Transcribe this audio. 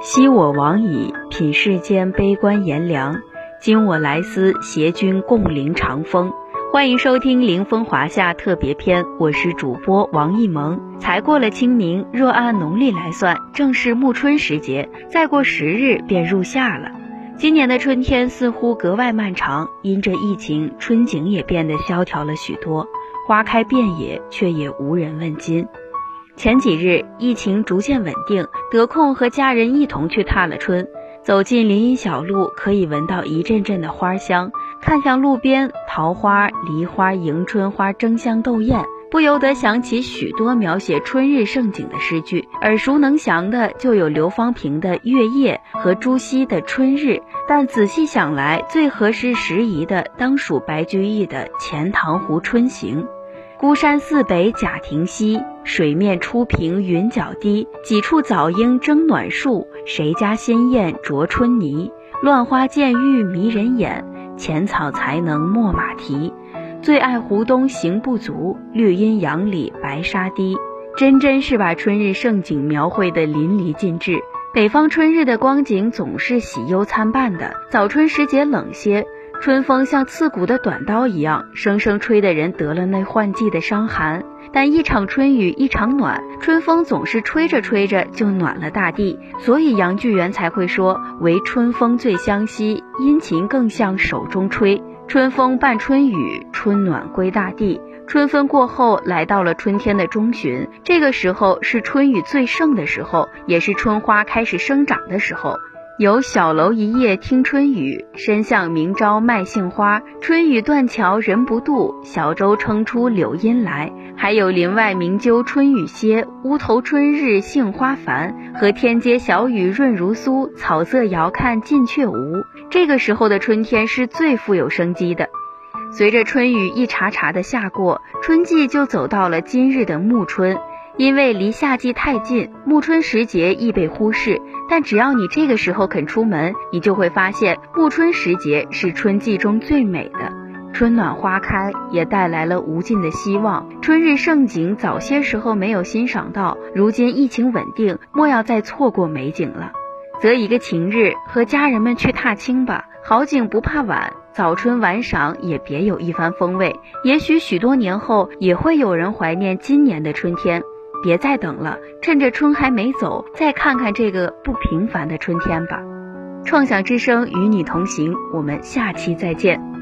昔我往矣，品世间悲观炎凉；今我来思，携君共临长风。欢迎收听《凌风华夏》特别篇，我是主播王艺萌。才过了清明，若按农历来算，正是暮春时节，再过十日便入夏了。今年的春天似乎格外漫长，因着疫情，春景也变得萧条了许多，花开遍野，却也无人问津。前几日疫情逐渐稳定，得空和家人一同去踏了春。走进林荫小路，可以闻到一阵阵的花香；看向路边，桃花、梨花、迎春花争相斗艳，不由得想起许多描写春日盛景的诗句。耳熟能详的就有刘方平的《月夜》和朱熹的《春日》，但仔细想来，最合适时宜的当属白居易的《钱塘湖春行》。孤山寺北贾亭西，水面初平云脚低。几处早莺争暖树，谁家鲜艳着春泥？乱花渐欲迷人眼，浅草才能没马蹄。最爱湖东行不足，绿阴杨里白沙堤。真真是把春日盛景描绘得淋漓尽致。北方春日的光景总是喜忧参半的，早春时节冷些。春风像刺骨的短刀一样，生生吹得人得了那换季的伤寒。但一场春雨一场暖，春风总是吹着吹着就暖了大地，所以杨巨源才会说：“唯春风最相惜，殷勤更像手中吹。”春风伴春雨，春暖归大地。春分过后，来到了春天的中旬，这个时候是春雨最盛的时候，也是春花开始生长的时候。有小楼一夜听春雨，深巷明朝卖杏花。春雨断桥人不渡，小舟撑出柳阴来。还有林外明鸠春雨歇，屋头春日杏花繁。和天街小雨润如酥，草色遥看近却无。这个时候的春天是最富有生机的。随着春雨一茬茬的下过，春季就走到了今日的暮春。因为离夏季太近，暮春时节易被忽视。但只要你这个时候肯出门，你就会发现暮春时节是春季中最美的。春暖花开，也带来了无尽的希望。春日盛景，早些时候没有欣赏到，如今疫情稳定，莫要再错过美景了。择一个晴日，和家人们去踏青吧。好景不怕晚，早春晚赏也别有一番风味。也许许多年后，也会有人怀念今年的春天。别再等了，趁着春还没走，再看看这个不平凡的春天吧。创想之声与你同行，我们下期再见。